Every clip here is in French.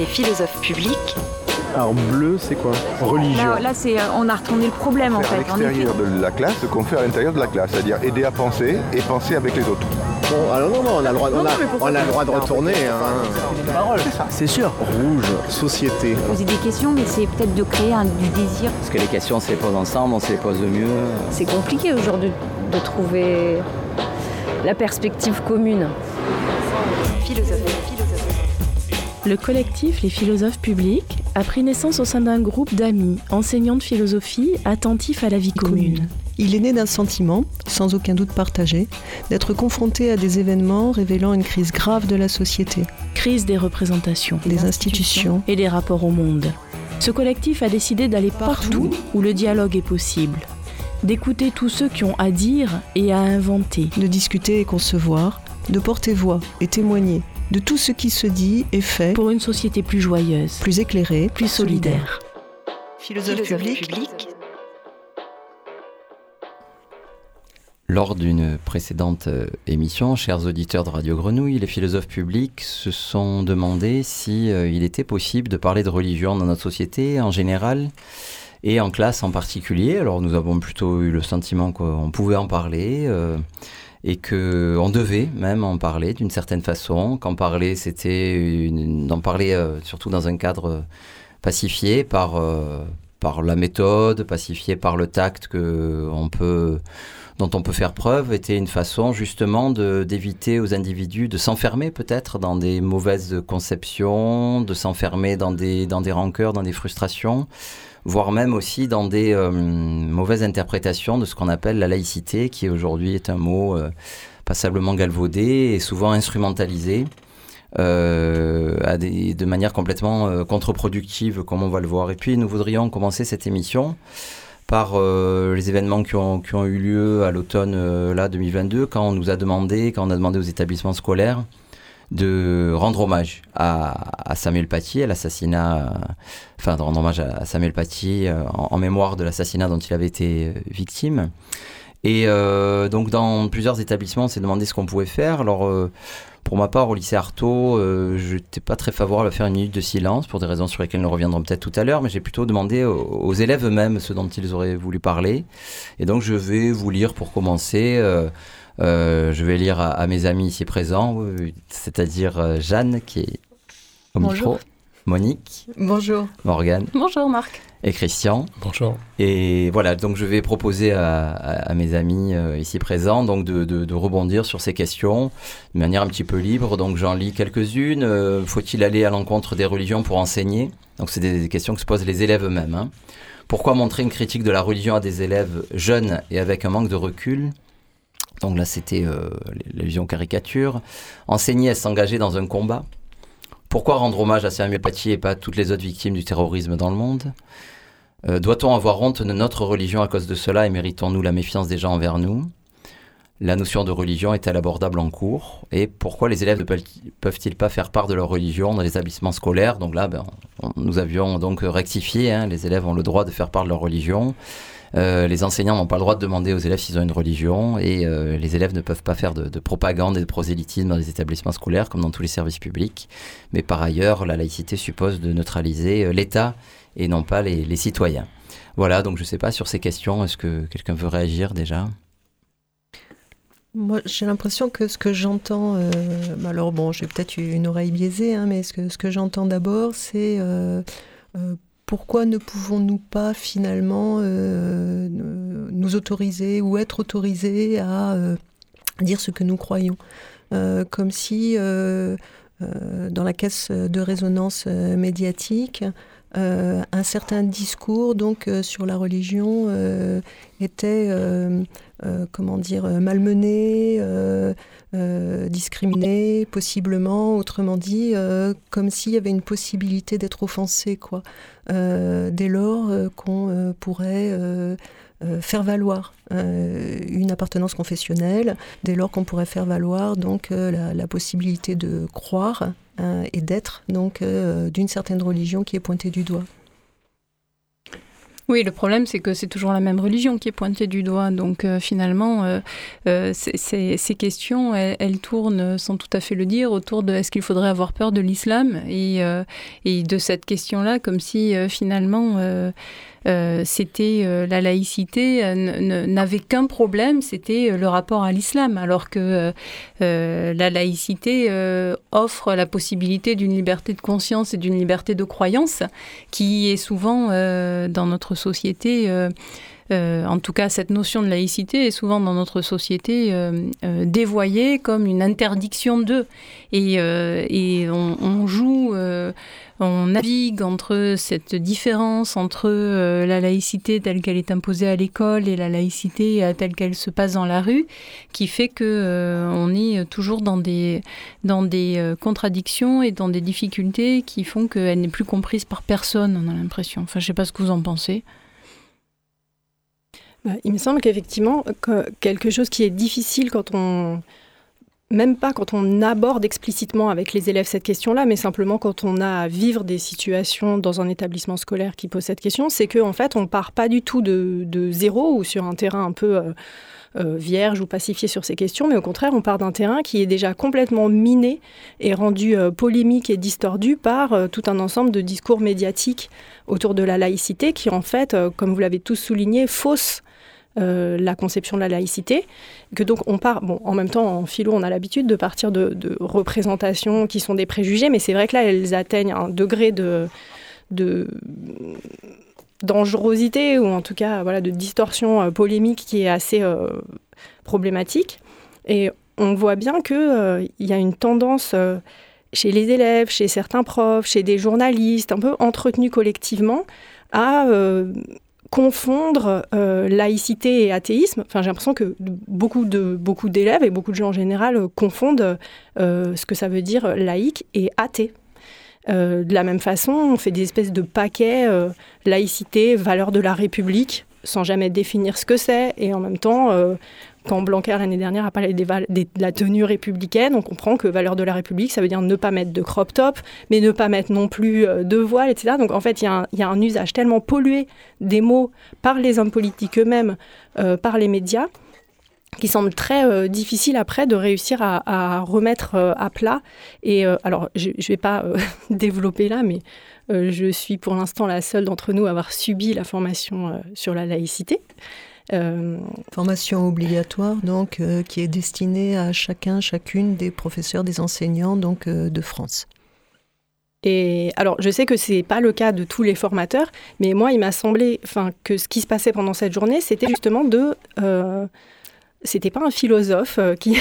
Les philosophes publics. Alors bleu, c'est quoi Religion. Là, là c'est, on a retourné le problème en à fait. effet. l'extérieur de la classe ce qu'on fait à l'intérieur de la classe, c'est-à-dire aider à penser et penser avec les autres. Bon, alors non, non, on a le droit, on a, on a le droit de retourner. Hein. C'est sûr. Rouge, société. Poser des questions, mais c'est peut-être de créer un, du désir. Parce que les questions, on se les pose ensemble, on se les pose mieux. C'est compliqué aujourd'hui de trouver la perspective commune. Philosophes. Le collectif Les philosophes publics a pris naissance au sein d'un groupe d'amis, enseignants de philosophie attentifs à la vie commune. Il est né d'un sentiment, sans aucun doute partagé, d'être confronté à des événements révélant une crise grave de la société, Crise des représentations des institutions, et des rapports au monde. Ce collectif a décidé d'aller partout où le dialogue est possible, d'écouter tous ceux qui ont à dire et à inventer. de discuter et concevoir, de porter voix et témoigner de tout ce qui se dit et fait, pour une société plus joyeuse, plus éclairé, plus solidaire. Philosophe Philosophes public, publics. Lors d'une précédente euh, émission, chers auditeurs de Radio Grenouille, les philosophes publics se sont demandé si euh, il était possible de parler de religion dans notre société en général et en classe en particulier. Alors nous avons plutôt eu le sentiment qu'on pouvait en parler euh, et que on devait même en parler d'une certaine façon. Qu'en parler, c'était d'en parler euh, surtout dans un cadre euh, pacifié par euh, par la méthode, pacifié par le tact que on peut dont on peut faire preuve était une façon justement d'éviter aux individus de s'enfermer peut-être dans des mauvaises conceptions, de s'enfermer dans des, dans des rancœurs, dans des frustrations, voire même aussi dans des euh, mauvaises interprétations de ce qu'on appelle la laïcité, qui aujourd'hui est un mot euh, passablement galvaudé et souvent instrumentalisé. euh, de manière complètement contre-productive, comme on va le voir. Et puis, nous voudrions commencer cette émission par les événements qui ont, qui ont eu lieu à l'automne euh, là 2022, quand on nous a demandé, quand on a demandé aux établissements scolaires de rendre hommage à, à Samuel Paty, à l'assassinat, euh, enfin de rendre hommage à, Samuel Paty euh, en, en mémoire de l'assassinat dont il avait été euh, victime. Et euh, donc dans plusieurs établissements, on s'est demandé ce qu'on pouvait faire. Alors euh, pour ma part, au lycée Artaud, euh, je n'étais pas très favorable à faire une minute de silence pour des raisons sur lesquelles nous reviendrons peut-être tout à l'heure, mais j'ai plutôt demandé aux, aux élèves eux-mêmes ce dont ils auraient voulu parler. Et donc je vais vous lire pour commencer. Euh, je vais lire à, à mes amis ici présents, c'est-à-dire euh, Jeanne qui est au Bonjour. micro, Monique, Bonjour. Morgane Bonjour Marc. et Christian. Bonjour. Et voilà, donc je vais proposer à, à- à mes amis euh, ici présents donc de, de- de rebondir sur ces questions de manière un petit peu libre. Donc j'en lis quelques-unes. Euh, Faut-il aller à l'encontre des religions pour enseigner? Donc c'est des, des questions que se posent les élèves eux-mêmes. hein. Pourquoi montrer une critique de la religion à des élèves jeunes et avec un manque de recul? Donc là c'était euh, l'illusion caricature. Enseigner à s'engager dans un combat. Pourquoi rendre hommage à Samuel Paty et pas à toutes les autres victimes du terrorisme dans le monde? Euh, Doit-on avoir honte de notre religion à cause de cela et méritons-nous la méfiance des gens envers nous? La notion de religion est-elle abordable en cours? Et pourquoi les élèves ne peuvent- peuvent-ils pas faire part de leur religion dans les établissements scolaires? Donc là, ben, nous avions donc rectifié, hein, les élèves ont le droit de faire part de leur religion. Euh, les enseignants n'ont pas le droit de demander aux élèves s'ils ont une religion et euh, les élèves ne peuvent pas faire de, de propagande et de prosélytisme dans les établissements scolaires comme dans tous les services publics. Mais par ailleurs, la laïcité suppose de neutraliser euh, l'État et non pas les, citoyens. Voilà, donc je ne sais pas sur ces questions, est-ce que quelqu'un veut réagir déjà? Moi, j'ai l'impression que ce que j'entends, bah alors bon, j'ai peut-être une oreille biaisée, hein, mais ce que, j'entends d'abord, c'est pourquoi ne pouvons-nous pas finalement euh, nous autoriser ou être autorisés à euh, dire ce que nous croyons? Euh, Comme si euh, euh, dans la caisse de résonance euh, médiatique, euh, un certain discours donc euh, sur la religion euh, était comment dire malmené, discriminé, possiblement, autrement dit, comme s'il y avait une possibilité d'être offensé, quoi. Dès lors qu'on pourrait faire valoir euh, une appartenance confessionnelle, dès lors qu'on pourrait faire valoir donc euh, la, possibilité de croire euh, et d'être donc euh, d'une certaine religion qui est pointée du doigt. Oui, le problème, c'est que c'est toujours la même religion qui est pointée du doigt. Donc euh, finalement, euh, euh, ces questions, elles, tournent, sans tout à fait le dire, autour de est-ce qu'il faudrait avoir peur de l'islam et, de cette question-là, comme si finalement euh, c'était euh, la laïcité euh, n'avait qu'un problème, c'était le rapport à l'islam, alors que la laïcité offre la possibilité d'une liberté de conscience et d'une liberté de croyance qui est souvent dans notre société en tout cas, cette notion de laïcité est souvent dans notre société dévoyée comme une interdiction d'eux. Et, on, joue on navigue entre cette différence entre euh, la laïcité telle qu'elle est imposée à l'école et la laïcité euh, telle qu'elle se passe dans la rue, qui fait que euh, on est toujours dans des dans des contradictions et dans des difficultés qui font qu'elle n'est plus comprise par personne. On a l'impression. Enfin, je sais pas ce que vous en pensez. Bah, il me semble qu'effectivement, quelque chose qui est difficile quand on même pas quand on aborde explicitement avec les élèves cette question-là, mais simplement quand on a à vivre des situations dans un établissement scolaire qui pose cette question, c'est qu'en en fait, on part pas du tout de, zéro ou sur un terrain un peu euh, euh, vierge ou pacifié sur ces questions, mais au contraire, on part d'un terrain qui est déjà complètement miné et rendu euh, polémique et distordu par tout un ensemble de discours médiatiques autour de la laïcité qui, en fait, comme vous l'avez tous souligné, fausse euh, la conception de la laïcité, que donc on part, bon, en même temps en philo on a l'habitude de partir de, représentations qui sont des préjugés, mais c'est vrai que là elles atteignent un degré de, dangerosité ou en tout cas voilà de distorsion euh, polémique qui est assez euh, problématique. Et on voit bien qu'il il y a une tendance chez les élèves, chez certains profs, chez des journalistes, un peu entretenus collectivement, à confondre euh, laïcité et athéisme. Enfin, j'ai l'impression que beaucoup de beaucoup d'élèves et beaucoup de gens en général euh, confondent euh, ce que ça veut dire laïque et athée. de la même façon, on fait des espèces de paquets laïcité, valeur de la République, sans jamais définir ce que c'est, et en même temps, quand Blanquer l'année dernière a parlé de la tenue républicaine, on comprend que valeur de la République, ça veut dire ne pas mettre de crop top, mais ne pas mettre non plus euh, de voile, etc. Donc en fait, il y, a un usage tellement pollué des mots par les hommes politiques eux-mêmes, euh, par les médias, qui semble très euh, difficile après de réussir à, remettre à plat. Et alors, je ne vais pas développer là, mais je suis pour l'instant la seule d'entre nous à avoir subi la formation sur la laïcité. Euh, Formation obligatoire, donc, euh, qui est destinée à chacun, chacune des professeurs, des enseignants donc, euh, de France. Et alors, je sais que ce n'est pas le cas de tous les formateurs, mais moi, il m'a semblé que ce qui se passait pendant cette journée, c'était justement de. c'était pas un philosophe qui,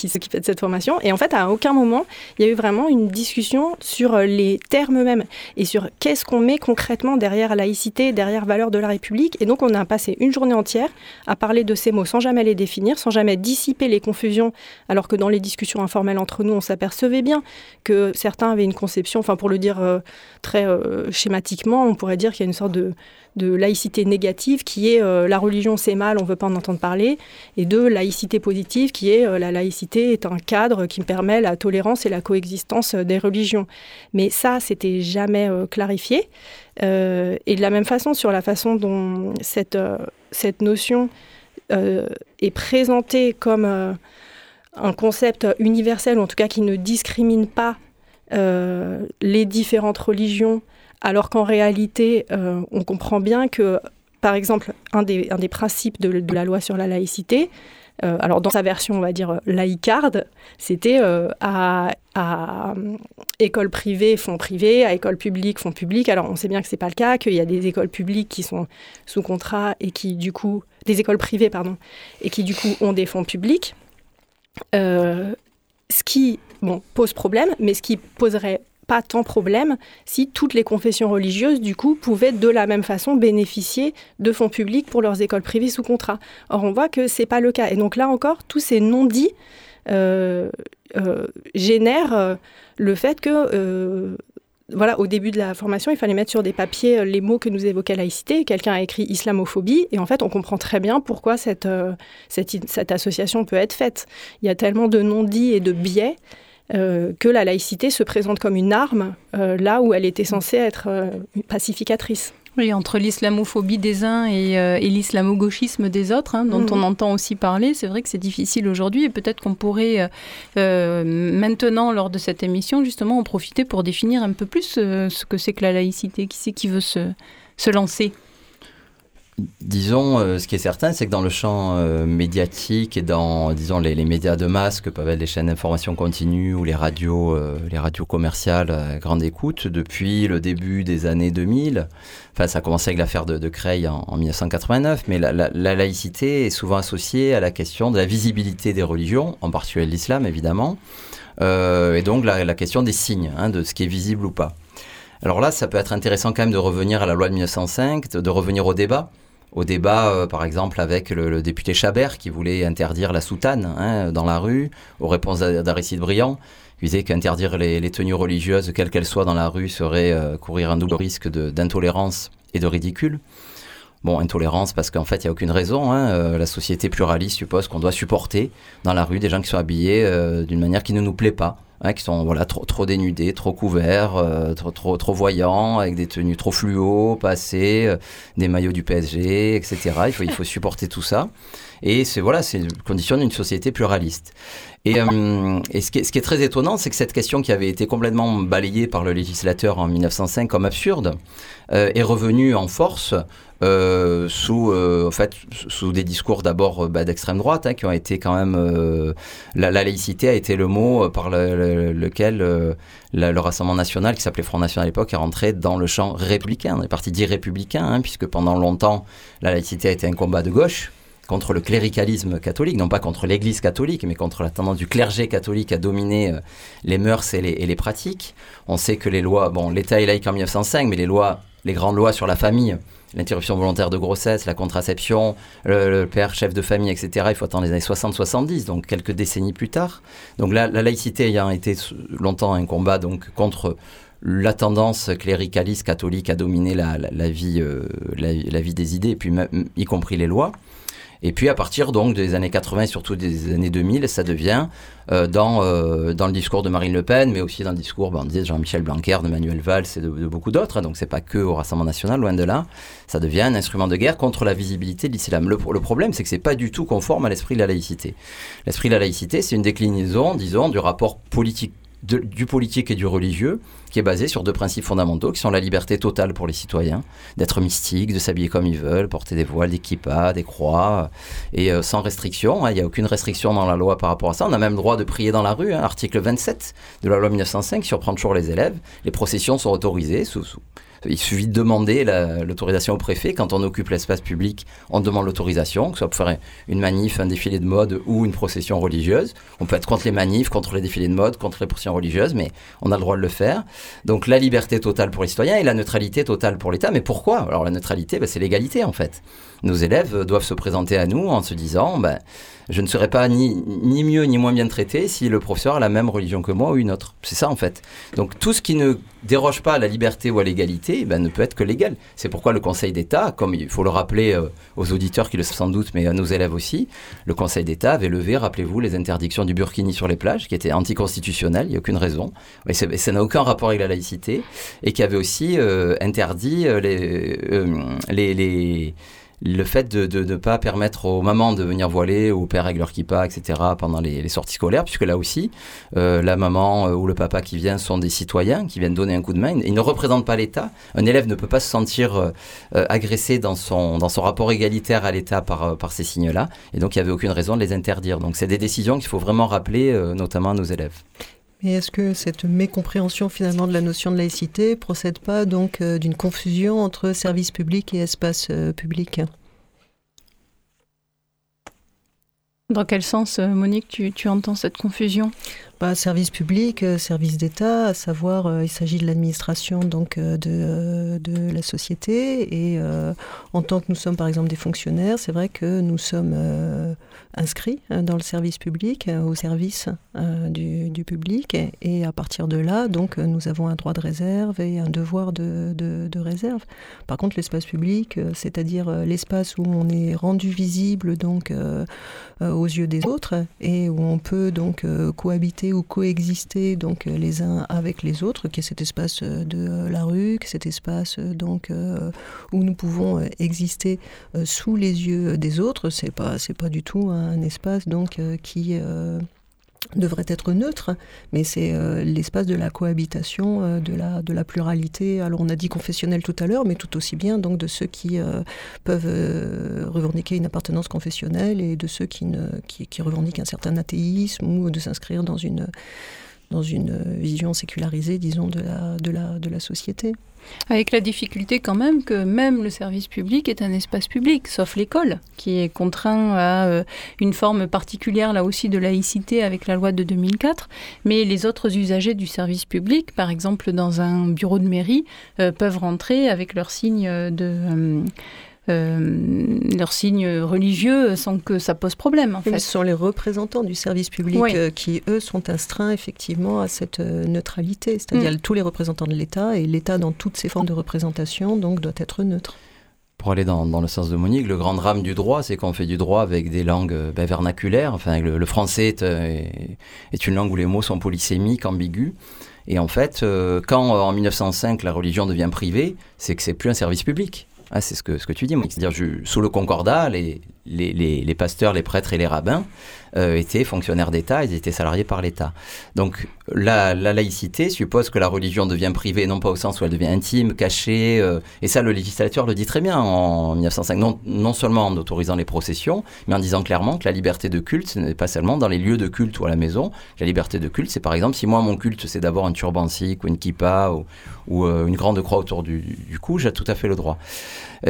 qui s'occupait de cette formation. Et en fait, à aucun moment, il y a eu vraiment une discussion sur euh, les termes eux-mêmes et sur qu'est-ce qu'on met concrètement derrière laïcité, derrière valeur de la République. Et donc, on a passé une journée entière à parler de ces mots sans jamais les définir, sans jamais dissiper les confusions, alors que dans les discussions informelles entre nous, on s'apercevait bien que certains avaient une conception, enfin, pour le dire euh, très euh, schématiquement, on pourrait dire qu'il y a une sorte de de laïcité négative qui est euh, la religion c'est mal, on ne veut pas en entendre parler, et de laïcité positive qui est euh, la laïcité est un cadre qui permet la tolérance et la coexistence euh, des religions. Mais ça, c'était jamais clarifié. et de la même façon, sur la façon dont cette, cette notion est présentée comme un concept universel, ou en tout cas qui ne discrimine pas les différentes religions alors qu'en réalité, euh, on comprend bien que, par exemple, un des, principes de, la loi sur la laïcité, euh, alors dans sa version, on va dire laïcarde, c'était euh, à, école privée, fonds privés, à école publique, fonds publics. Alors on sait bien que ce n'est pas le cas, qu'il y a des écoles publiques qui sont sous contrat et qui du coup, des écoles privées pardon, et qui du coup ont des fonds publics. ce qui bon, pose problème, mais ce qui poserait pas tant problème si toutes les confessions religieuses, du coup, pouvaient de la même façon bénéficier de fonds publics pour leurs écoles privées sous contrat. Or, on voit que c'est pas le cas. Et donc là encore, tous ces non-dits euh, euh, génèrent euh, le fait que voilà, au début de la formation, il fallait mettre sur des papiers les mots que nous évoquait laïcité. Quelqu'un a écrit islamophobie, et en fait, on comprend très bien pourquoi cette, cette, cette association peut être faite. Il y a tellement de non-dits et de biais euh, que la laïcité se présente comme une arme euh, là où elle était censée être euh, pacificatrice. Oui, entre l'islamophobie des uns et, euh, et l'islamo-gauchisme des autres, hein, dont Mhm. on entend aussi parler, c'est vrai que c'est difficile aujourd'hui et peut-être qu'on pourrait euh, maintenant, lors de cette émission, justement, en profiter pour définir un peu plus euh, ce que c'est que la laïcité. Qui c'est qui veut se, se lancer Disons, euh, ce qui est certain, c'est que dans le champ euh, médiatique et dans, disons, les, médias de masse que peuvent être les chaînes d'information continue ou les radios, euh, les radios commerciales à grande écoute, depuis le début des années 2000, enfin, ça a commencé avec l'affaire de, Creil en, en 1989, mais la, la- la laïcité est souvent associée à la question de la visibilité des religions, en particulier l'islam, évidemment, et donc la, la question des signes, hein, de ce qui est visible ou pas. Alors là, ça peut être intéressant quand même de revenir à la loi de 1905, de, de revenir au débat. Au débat, euh, par exemple, avec le, député Chabert qui voulait interdire la soutane hein, dans la rue, aux réponses d'A- d'Aristide Briand, qui disait qu'interdire les, tenues religieuses, quelles qu'elles soient dans la rue, serait euh, courir un double risque d'intolérance et de ridicule. Bon, intolérance parce qu'en fait, il n'y a aucune raison. hein, euh, la société pluraliste suppose qu'on doit supporter dans la rue des gens qui sont habillés d'une manière qui ne nous plaît pas. Qui sont voilà trop, trop dénudés, trop couverts, euh, trop, trop, trop voyants, avec des tenues trop fluo, pas assez, euh, des maillots du PSG, etc. Il faut supporter tout ça. Et c'est voilà, c'est une condition d'une société pluraliste. Et, euh, ce, qui est, très étonnant, c'est que cette question qui avait été complètement balayée par le législateur en 1905 comme absurde euh, est revenue en force euh, sous, en fait, sous des discours d'abord bah, d'extrême droite hein, qui ont été quand même. la, la laïcité a été le mot par le- le- lequel le Rassemblement national, qui s'appelait Front National à l'époque, est rentré dans le champ républicain. On est parti dire républicain, hein, puisque pendant longtemps, la laïcité a été un combat de gauche contre le cléricalisme catholique, non pas contre l'Église catholique, mais contre la tendance du clergé catholique à dominer euh, les mœurs et les, pratiques. On sait que les lois, bon, l'État est laïque en 1905, mais les lois, les grandes lois sur la famille, l'interruption volontaire de grossesse, la contraception, le, père chef de famille, etc., il faut attendre les années 60-70, donc quelques décennies plus tard. Donc la, la laïcité ayant été longtemps un combat donc contre la tendance cléricaliste catholique à dominer la, vie, euh, la, vie des idées, et puis y compris les lois. Et puis à partir donc des années 80 et surtout des années 2000, ça devient euh, dans, euh, dans le discours de Marine Le Pen, mais aussi dans le discours ben, de Jean-Michel Blanquer, de Manuel Valls et de, de beaucoup d'autres. hein. donc c'est pas que au Rassemblement national, loin de là. Ça devient un instrument de guerre contre la visibilité de l'islam. Le, le problème, c'est que c'est pas du tout conforme à l'esprit de la laïcité. L'esprit de la laïcité, c'est une déclinaison, disons, du rapport politique du politique et du religieux, qui est basé sur deux principes fondamentaux, qui sont la liberté totale pour les citoyens, d'être mystiques, de s'habiller comme ils veulent, porter des voiles, des kippas, des croix, et euh, sans restriction. hein. Il n'y a aucune restriction dans la loi par rapport à ça. On a même le droit de prier dans la rue, hein, article 27 de la loi 1905, qui surprend toujours les élèves. Les processions sont autorisées sous- sous il suffit de demander la- l'autorisation au préfet. Quand on occupe l'espace public, on demande l'autorisation, que ce soit pour faire une manif, un défilé de mode ou une procession religieuse. On peut être contre les manifs, contre les défilés de mode, contre les processions religieuses, mais on a le droit de le faire. Donc la liberté totale pour les citoyens et la neutralité totale pour l'État. Mais pourquoi? Alors la neutralité, ben, c'est l'égalité en fait. Nos élèves euh, doivent se présenter à nous en se disant, ben, je ne serai pas ni, ni mieux ni moins bien traité si le professeur a la même religion que moi ou une autre. C'est ça en fait. Donc tout ce qui ne déroge pas à la liberté ou à l'égalité ben, ne peut être que légal. C'est pourquoi le Conseil d'État, comme il faut le rappeler euh, aux auditeurs qui le savent sans doute, mais à nos élèves aussi, le Conseil d'État avait levé, rappelez-vous, les interdictions du burkini sur les plages, qui étaient anticonstitutionnelles, il n'y a aucune raison, et ça n'a aucun rapport avec la laïcité, et qui avait aussi euh, interdit euh, les, les, les- le fait de ne pas permettre aux mamans de venir voiler ou aux pères avec leur kippa, etc., pendant les, sorties scolaires, puisque là aussi, euh, la maman euh, ou le papa qui vient sont des citoyens qui viennent donner un coup de main. Ils ne représentent pas l'État. Un élève ne peut pas se sentir euh, agressé dans son, dans son rapport égalitaire à l'État par, par ces signes-là. Et donc, il n'y avait aucune raison de les interdire. Donc, c'est des décisions qu'il faut vraiment rappeler, notamment à nos élèves. Mais est-ce que cette mécompréhension finalement de la notion de laïcité procède pas donc euh, d'une confusion entre service public et espace euh, public? Dans quel sens, euh, Monique, tu, tu entends cette confusion? Service public, euh, service d'État, à savoir, euh, il s'agit de l'administration donc euh, de, la société. Et en tant que nous sommes par exemple des fonctionnaires, c'est vrai que nous sommes inscrits euh, dans le service public, au service du, public. Et, à partir de là, donc, nous avons un droit de réserve et un devoir de, de- réserve. Par contre, l'espace public, c'est-à-dire l'espace où on est rendu visible donc aux yeux des autres et où on peut donc euh, ou coexister donc les uns avec les autres, qui est cet espace de la rue, qui est cet espace donc où nous pouvons exister sous les yeux des autres. C'est pas c'est pas du tout un espace donc qui devrait être neutre, mais c'est euh, l'espace de la cohabitation, euh, de, la, de la pluralité. Alors on a dit confessionnel tout à l'heure, mais tout aussi bien donc de ceux qui euh, peuvent revendiquer une appartenance confessionnelle et de ceux qui, ne, qui, qui revendiquent un certain athéisme ou de s'inscrire dans une, dans une vision sécularisée, disons, de la, de la, de la société. Avec la difficulté quand même que même le service public est un espace public, sauf l'école, qui est contraint à euh, une forme particulière là aussi de laïcité avec la loi de 2004. Mais les autres usagers du service public, par exemple dans un bureau de mairie, euh, peuvent rentrer avec leur signe de... Euh, leurs signes religieux sans que ça pose problème. En fait. Ce sont les représentants du service public euh, qui, eux, sont astreints effectivement à cette euh, neutralité, c'est-à-dire mm. tous les représentants de l'État, et l'État dans toutes ses formes de représentation, donc, doit être neutre. Pour aller dans, dans, le sens de Monique, le grand drame du droit, c'est qu'on fait du droit avec des langues ben, vernaculaires. Enfin, le, français est, est, une langue où les mots sont polysémiques, ambigus. Et en fait, quand en 1905 la religion devient privée, c'est que c'est plus un service public. Ah, c'est ce que, ce que tu dis, c'est-à-dire sous le concordat, les, les, les, pasteurs, les prêtres et les rabbins euh, étaient fonctionnaires d'État, ils étaient salariés par l'État. Donc la, laïcité suppose que la religion devient privée, non pas au sens où elle devient intime, cachée, euh, et ça le législateur le dit très bien en 1905, non, non seulement en autorisant les processions, mais en disant clairement que la liberté de culte, ce n'est pas seulement dans les lieux de culte ou à la maison, la liberté de culte, c'est par exemple si moi mon culte c'est d'avoir un turban sikh ou une kippa ou, euh, une grande croix autour du cou, j'ai tout à fait le droit.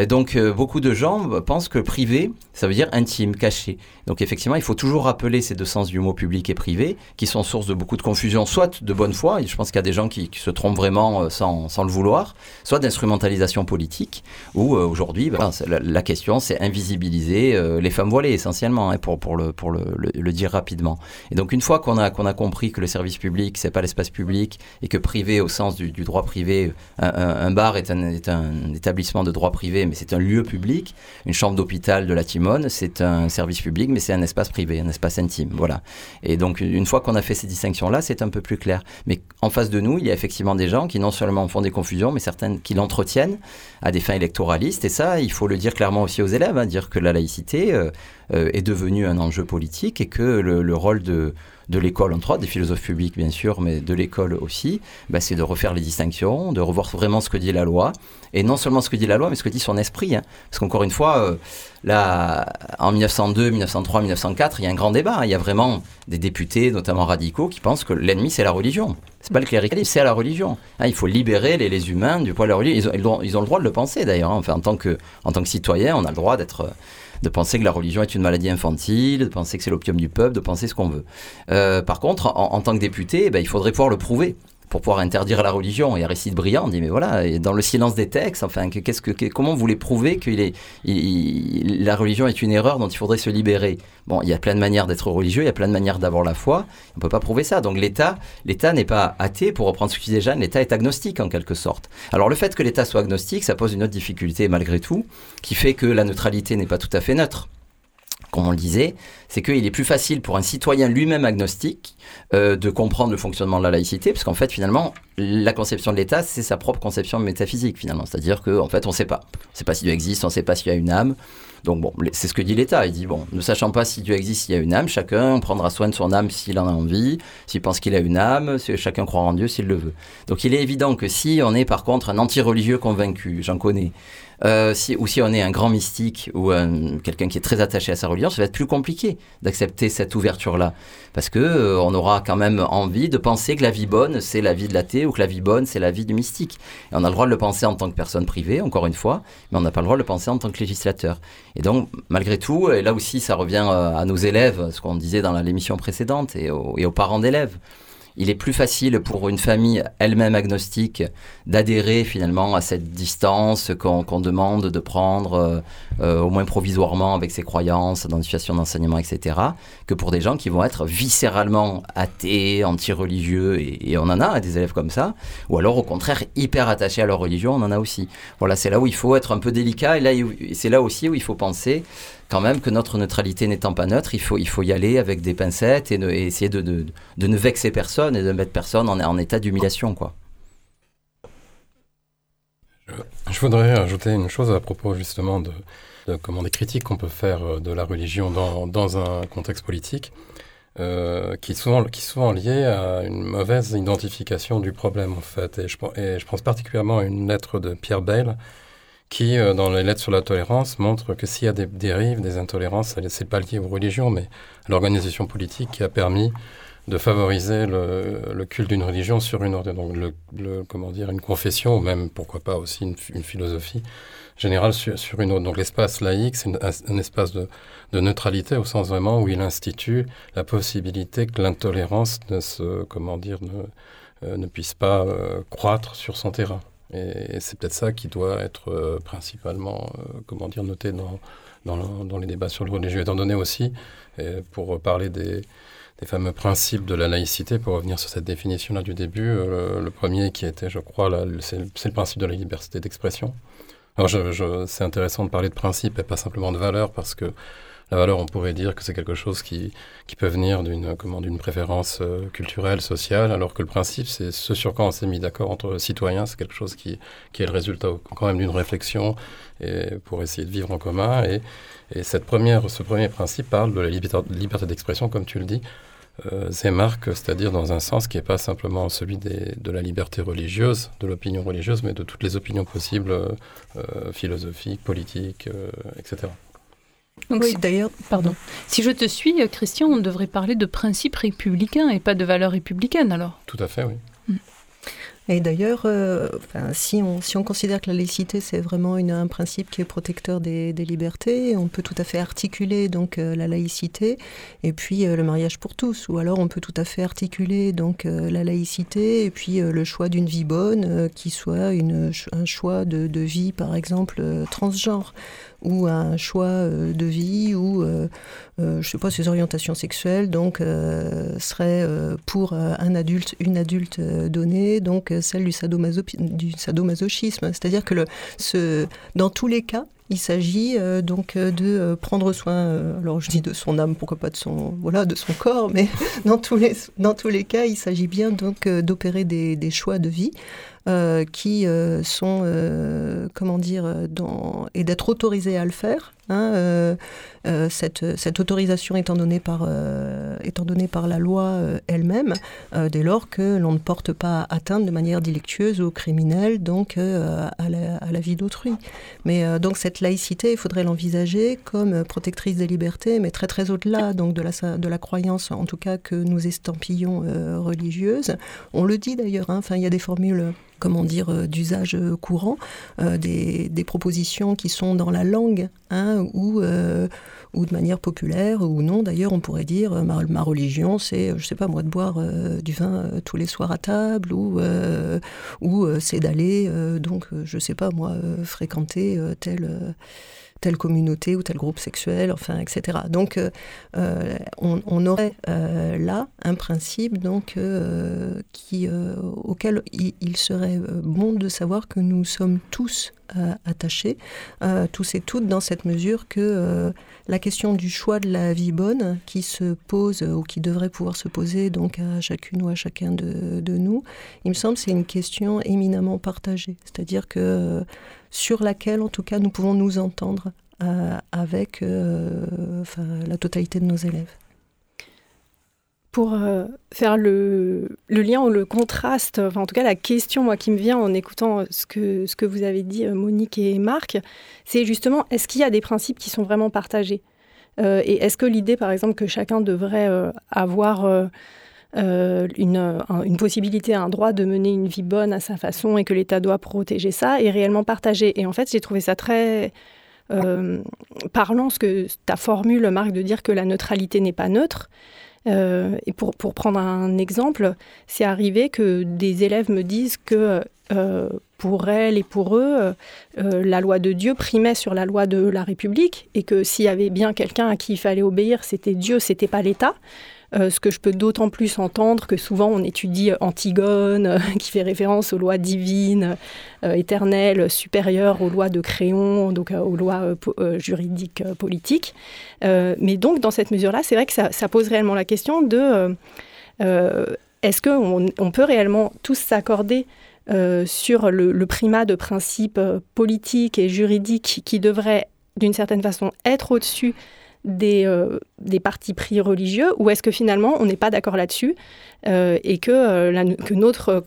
donc beaucoup de gens pensent que privé, ça veut dire intime, caché. Donc effectivement, il faut toujours rappeler ces deux sens du mot public et privé, qui sont source de beaucoup de confusion, soit de bonne foi, et je pense qu'il y a des gens qui, se trompent vraiment euh, sans, sans, le vouloir, soit d'instrumentalisation politique, où euh, aujourd'hui, ben, la, question c'est invisibiliser euh, les femmes voilées essentiellement, hein, pour, pour, le, pour le, dire rapidement. Et donc une fois qu'on a, qu'on a compris que le service public, c'est pas l'espace public, et que privé au sens du, droit privé, un, bar est un, est un établissement de droit privé, mais c'est un lieu public, une chambre d'hôpital de la Timone, c'est un service public, mais c'est un espace privé, un espace intime. Voilà. Et donc, une fois qu'on a fait ces distinctions-là, c'est un peu plus clair. Mais en face de nous, il y a effectivement des gens qui non seulement font des confusions, mais certaines qui l'entretiennent à des fins électoralistes. Et ça, il faut le dire clairement aussi aux élèves, hein, dire que la laïcité euh, euh, est devenue un enjeu politique et que le rôle de de l'école en trois, des philosophes publics bien sûr, mais de l'école aussi, bah, c'est de refaire les distinctions, de revoir vraiment ce que dit la loi, et non seulement ce que dit la loi, mais ce que dit son esprit. Hein. Parce qu'encore une fois, euh, là, en 1902, 1903, 1904, il y a un grand débat. Hein. Il y a vraiment des députés, notamment radicaux, qui pensent que l'ennemi, c'est la religion. C'est pas le cléricalisme, c'est la religion. Hein, il faut libérer les, les, humains du poids de la religion. Ils ont, ils ont, le droit de le penser d'ailleurs. Enfin, en tant que, en tant que citoyen, on a le droit d'être de penser que la religion est une maladie infantile, de penser que c'est l'opium du peuple, de penser ce qu'on veut. Euh, par contre, en, tant que député, eh ben, il faudrait pouvoir le prouver pour pouvoir interdire la religion. Et Aristide Briand dit, mais voilà, dans le silence des textes, enfin, qu'est-ce que, comment vous voulez prouver que la religion est une erreur dont il faudrait se libérer? Bon, il y a plein de manières d'être religieux, il y a plein de manières d'avoir la foi. On ne peut pas prouver ça. Donc l'État, l'État n'est pas athée, pour reprendre ce que disait Jeanne, l'État est agnostique en quelque sorte. Alors le fait que l'État soit agnostique, ça pose une autre difficulté malgré tout, qui fait que la neutralité n'est pas tout à fait neutre comme on le disait, c'est qu'il est plus facile pour un citoyen lui-même agnostique euh, de comprendre le fonctionnement de la laïcité, parce qu'en fait, finalement, la conception de l'État, c'est sa propre conception métaphysique, finalement. C'est-à-dire qu'en en fait, on ne sait pas. On ne sait pas si Dieu existe, on ne sait pas s'il y a une âme. Donc bon, c'est ce que dit l'État. Il dit, bon, ne sachant pas si Dieu existe, s'il y a une âme, chacun prendra soin de son âme s'il en a envie, s'il pense qu'il a une âme, chacun croira en Dieu s'il le veut. Donc il est évident que si on est par contre un anti-religieux convaincu, j'en connais, euh, ou si on est un grand mystique ou quelqu'un qui est très attaché à sa religion, ça va être plus compliqué d'accepter cette ouverture-là. Parce que euh, on aura quand même envie de penser que la vie bonne, c'est la vie de l'athée ou que la vie bonne, c'est la vie du mystique. Et on a le droit de le penser en tant que personne privée, encore une fois, mais on n'a pas le droit de le penser en tant que législateur. Et donc, malgré tout, et là aussi, ça revient euh, à nos élèves, ce qu'on disait dans l'émission précédente, et aux parents d'élèves il est plus facile pour une famille elle-même agnostique d'adhérer finalement à cette distance qu'on demande de prendre euh, euh, au moins provisoirement avec ses croyances dans une situation d'enseignement, etc., que pour des gens qui vont être viscéralement athées, anti-religieux, et, on en a des élèves comme ça, ou alors au contraire hyper attachés à leur religion, on en a aussi. Voilà, c'est là où il faut être un peu délicat, et là c'est là aussi où il faut penser quand même que notre neutralité n'étant pas neutre, il faut, il faut y aller avec des pincettes et, essayer de, de, ne vexer personne et de mettre personne en, en état d'humiliation. quoi. Je, voudrais ajouter une chose à propos justement de, comment des critiques qu'on peut faire euh, de la religion dans, dans un contexte politique. Euh, qui, sont, qui sont liées à une mauvaise identification du problème, en fait. Et je pense particulièrement à une lettre de Pierre Bayle, qui, euh, dans les lettres sur la tolérance, montre que s'il y a des dérives, des intolérances, c'est pas lié aux religions, mais à l'organisation politique qui a permis de favoriser le, culte d'une religion sur une autre. Donc, le, comment dire, une confession, ou même, pourquoi pas, aussi une, philosophie générale sur, une autre. Donc, l'espace laïque, c'est un, espace de, neutralité au sens vraiment où il institue la possibilité que l'intolérance ne se, comment dire, ne, euh, ne puisse pas euh, croître sur son terrain. Et, c'est peut-être ça qui doit être euh, principalement, comment dire, noté dans, dans, les débats sur le religieux, étant donné aussi, pour parler des, fameux principes de la laïcité, pour revenir sur cette définition-là du début, euh, le premier qui était, je crois, c'est le principe de la liberté d'expression. C'est intéressant de parler de principe et pas simplement de valeur, parce que la valeur, on pourrait dire que c'est quelque chose qui, qui peut venir d'une comment d'une préférence euh, culturelle, sociale, alors que le principe, c'est ce sur quoi on s'est mis d'accord entre citoyens, c'est quelque chose qui, qui est le résultat quand même d'une réflexion et pour essayer de vivre en commun. Et, et cette première, ce premier principe parle de la liberté d'expression, comme tu le dis, euh, c'est-à-dire dans un sens qui n'est pas simplement celui de la liberté religieuse, de l'opinion religieuse, mais de toutes les opinions possibles, euh, philosophiques, politiques, euh, etc. Donc, oui, d'ailleurs, pardon. Si je te suis, Christian, on devrait parler de principes républicains et pas de valeurs républicaines, alors Tout à fait, oui. Et d'ailleurs, euh, si, on, si on considère que la laïcité, c'est vraiment une, un principe qui est protecteur des, des, libertés, on peut tout à fait articuler donc euh, la laïcité et puis euh, le mariage pour tous. Ou alors on peut tout à fait articuler donc la laïcité et puis le choix d'une vie bonne qui soit une, un choix de, de vie, par exemple, transgenre ou un choix euh, de vie ou, euh, euh, je sais pas, ses orientations sexuelles, donc serait pour un adulte, une adulte donnée, donc celle du, du sadomasochisme. C'est-à-dire que dans tous les cas, il s'agit donc de prendre soin, alors je dis de son âme, pourquoi pas de son, voilà, de son corps, mais dans tous les, dans tous les cas, il s'agit bien donc d'opérer des, choix de vie qui euh, sont, euh, comment dire, dans, et d'être autorisés à le faire. Hein, cette, cette, autorisation étant donnée par, étant donnée par la loi elle-même, dès lors que l'on ne porte pas atteinte de manière délictueuse ou criminelle donc à la, vie d'autrui. Mais donc cette laïcité, il faudrait l'envisager comme protectrice des libertés, mais très très au-delà donc de la, de la croyance, en tout cas que nous estampillons religieuse. On le dit d'ailleurs. Hein, il y a des formules comment dire, euh, d'usage euh, courant, euh, des, propositions qui sont dans la langue, hein, ou, ou de manière populaire, ou non. D'ailleurs, on pourrait dire, ma, religion, c'est, je sais pas moi, de boire du vin tous les soirs à table, ou, ou c'est d'aller, donc, je sais pas moi, fréquenter tel telle communauté ou tel groupe sexuel, enfin, etc. Donc, euh, euh, on, aurait euh, là un principe donc qui, auquel il, serait bon de savoir que nous sommes tous attachés, tous et toutes, dans cette mesure que la question du choix de la vie bonne qui se pose ou qui devrait pouvoir se poser donc à chacune ou à chacun de, nous, il me semble c'est une question éminemment partagée. C'est-à-dire que sur laquelle, en tout cas, nous pouvons nous entendre euh, avec euh, la totalité de nos élèves. Pour euh, faire le, lien ou le contraste, en tout cas la question moi, qui me vient en écoutant ce que, ce que vous avez dit Monique et Marc, c'est justement est-ce qu'il y a des principes qui sont vraiment partagés? Et est-ce que l'idée par exemple que chacun devrait avoir euh, une, une, possibilité, un droit de mener une vie bonne à sa façon et que l'État doit protéger ça est réellement partagé? Et en fait, j'ai trouvé ça très euh, parlant, ce que ta formule, Marc, de dire que la neutralité n'est pas neutre. Euh, et pour, pour, prendre un exemple, c'est arrivé que des élèves me disent que pour elles et pour eux, la loi de Dieu primait sur la loi de la République et que s'il y avait bien quelqu'un à qui il fallait obéir, c'était Dieu, c'était pas l'État. Euh, ce que je peux d'autant plus entendre que souvent on étudie Antigone, euh, qui fait référence aux lois divines, euh, éternelles, supérieures aux lois de Créon, donc aux lois juridiques politiques. mais donc dans cette mesure-là, c'est vrai que ça, pose réellement la question de est-ce qu'on on peut réellement tous s'accorder sur le, le, primat de principes politiques et juridiques qui devraient d'une certaine façon être au-dessus des, euh, des partis pris religieux ou est-ce que finalement on n'est pas d'accord là-dessus euh, et que, euh, que notre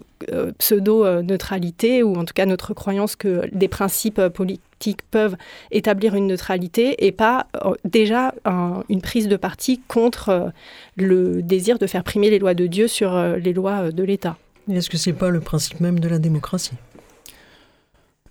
pseudo-neutralité ou en tout cas notre croyance que des principes politiques peuvent établir une neutralité et pas déjà une prise de parti contre le désir de faire primer les lois de Dieu sur les lois de l'État. Est-ce que ce n'est pas le principe même de la démocratie?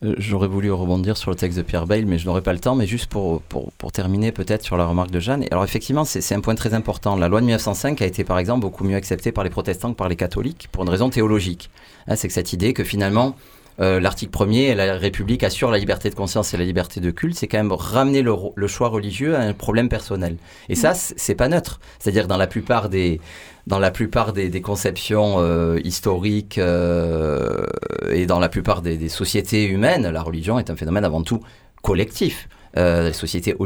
J'aurais voulu rebondir sur le texte de Pierre Bayle, mais je n'aurai pas le temps. Mais juste pour, pour, pour terminer peut-être sur la remarque de Jeanne. Alors effectivement, c'est un point très important. La loi de 1905 a été par exemple beaucoup mieux acceptée par les protestants que par les catholiques pour une raison théologique. Hein, c'est que cette idée que finalement euh, l'article premier, la République assure la liberté de conscience et la liberté de culte, c'est quand même ramener le, le, choix religieux à un problème personnel. Et ça, c'est pas neutre. C'est-à-dire dans la plupart des dans la plupart des, des conceptions euh, historiques euh, et dans la plupart des, des, sociétés humaines, la religion est un phénomène avant tout collectif. Euh, les sociétés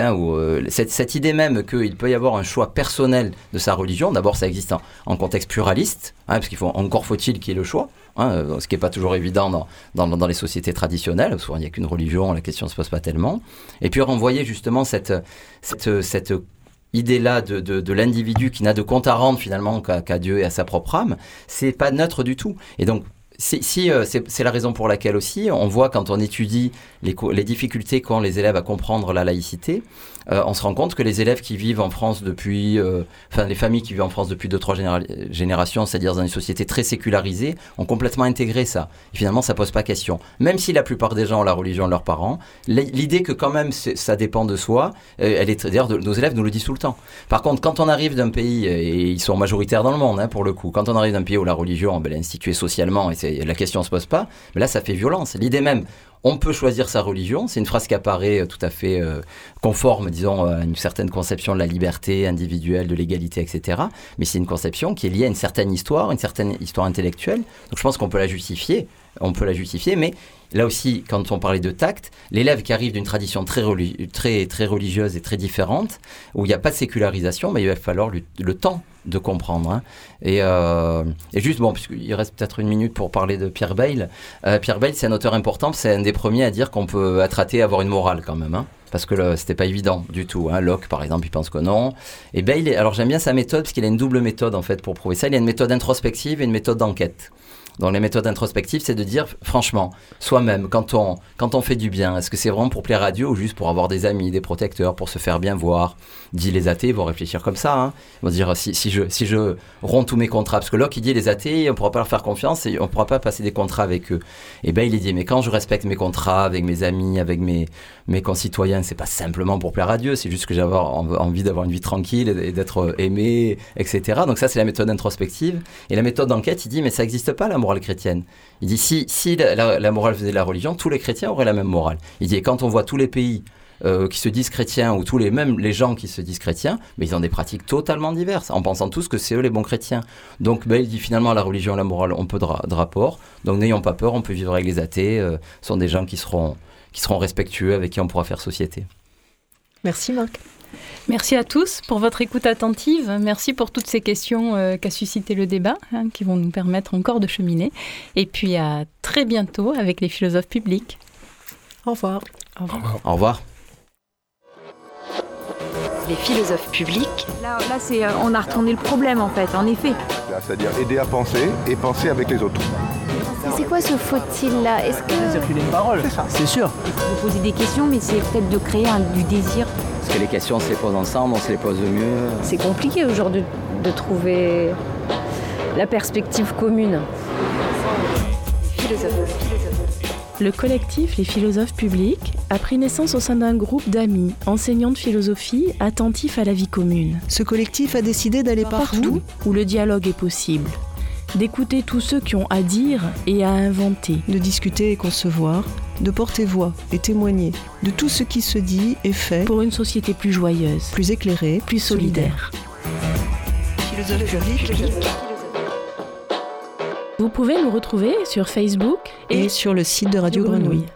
hein, euh, cette, idée même qu'il peut y avoir un choix personnel de sa religion, d'abord ça existe en, contexte pluraliste, hein, parce qu'il faut encore faut-il qu'il y ait le choix, Hein, euh, ce qui n'est pas toujours évident dans, les sociétés traditionnelles. Souvent, il n'y a qu'une religion, la question ne se pose pas tellement. Et puis renvoyer justement cette, idée-là de l'individu qui n'a de compte à rendre finalement qu'à Dieu et à sa propre âme, c'est pas neutre du tout. Et donc, euh, c'est la raison pour laquelle aussi on voit quand on étudie les, difficultés qu'ont les élèves à comprendre la laïcité, euh, on se rend compte que les élèves qui vivent en France depuis, euh, enfin les familles qui vivent en France depuis deux trois générations, c'est-à-dire dans une société très sécularisée, ont complètement intégré ça. Et finalement, ça pose pas question. Même si la plupart des gens ont la religion de leurs parents, l'idée que quand même ça dépend de soi, elle est d'ailleurs nos élèves nous le disent tout le temps. Par contre, quand on arrive d'un pays et ils sont majoritaires dans le monde, hein, pour le coup, quand on arrive d'un pays où la religion ben, est instituée socialement et la question se pose pas, mais là ça fait violence. L'idée même on peut choisir sa religion. C'est une phrase qui apparaît euh, tout à fait euh, conforme, disons, à une certaine conception de la liberté individuelle, de l'égalité, etc. Mais c'est une conception qui est liée à une certaine histoire, une certaine histoire intellectuelle. Donc je pense qu'on peut la justifier. On peut la justifier, mais là aussi, quand on parlait de tact, l'élève qui arrive d'une tradition très, très, très religieuse et très différente, où il n'y a pas de sécularisation, mais il va falloir le temps de comprendre. Hein. Et, euh, et, juste, bon, puisqu'il reste peut-être une minute pour parler de Pierre Bayle. Euh, Pierre Bayle, c'est un auteur important, c'est un des premiers à dire qu'on peut et avoir une morale quand même. Hein, parce que c'était pas évident du tout. Hein. Locke, par exemple, il pense que non. Et Bayle, alors j'aime bien sa méthode, parce qu'il a une double méthode en fait pour prouver ça. Il a une méthode introspective et une méthode d'enquête. Dans les méthodes introspectives, c'est de dire, franchement, soi-même, quand on, quand on fait du bien, est-ce que c'est vraiment pour plaire à Dieu ou juste pour avoir des amis, des protecteurs, pour se faire bien voir? Dit les athées vont réfléchir comme ça. Hein. Ils vont dire, si, si, je, si je romps tous mes contrats, parce que Locke, il dit, les athées, on ne pourra pas leur faire confiance et on ne pourra pas passer des contrats avec eux. Et bien, il dit, mais quand je respecte mes contrats avec mes amis, avec mes, mes concitoyens, c'est pas simplement pour plaire à Dieu, c'est juste que j'ai envie d'avoir une vie tranquille et d'être aimé, etc. Donc ça, c'est la méthode introspective. Et la méthode d'enquête, il dit, mais ça n'existe pas, la morale chrétienne. Il dit, si, si la, morale faisait de la religion, tous les chrétiens auraient la même morale. Il dit, quand on voit tous les pays euh, qui se disent chrétiens, ou tous les mêmes les gens qui se disent chrétiens, mais ils ont des pratiques totalement diverses, en pensant tous que c'est eux les bons chrétiens. Donc ben, il dit finalement la religion et la morale ont peu de, rapport, donc n'ayons pas peur, on peut vivre avec les athées, euh, ce sont des gens qui seront, qui seront respectueux, avec qui on pourra faire société. Merci Marc. Merci à tous pour votre écoute attentive. Merci pour toutes ces questions euh, qu'a suscité le débat, hein, qui vont nous permettre encore de cheminer. Et puis à très bientôt avec les philosophes publics. Au revoir. Au revoir. Au revoir. Les philosophes publics. Là, là c'est, euh, on a retourné le problème en fait, en effet. C'est-à-dire aider à penser et penser avec les autres. C'est quoi ce faut-il là? Est-ce que. Circuler une parole, c'est sûr. Vous poser des questions, mais c'est peut-être de créer un, du désir. Parce que les questions, on se les pose ensemble, on se les pose mieux. C'est compliqué aujourd'hui de trouver la perspective commune. Le collectif Les philosophes publics a pris naissance au sein d'un groupe d'amis, enseignants de philosophie, attentifs à la vie commune. Ce collectif a décidé d'aller partout où le dialogue est possible d'écouter tous ceux qui ont à dire et à inventer, de discuter et concevoir, de porter voix et témoigner de tout ce qui se dit et fait pour une société plus joyeuse, plus éclairée, plus solidaire. philosophes publics. Vous pouvez nous retrouver sur Facebook et, sur le site de Radio Grenouille.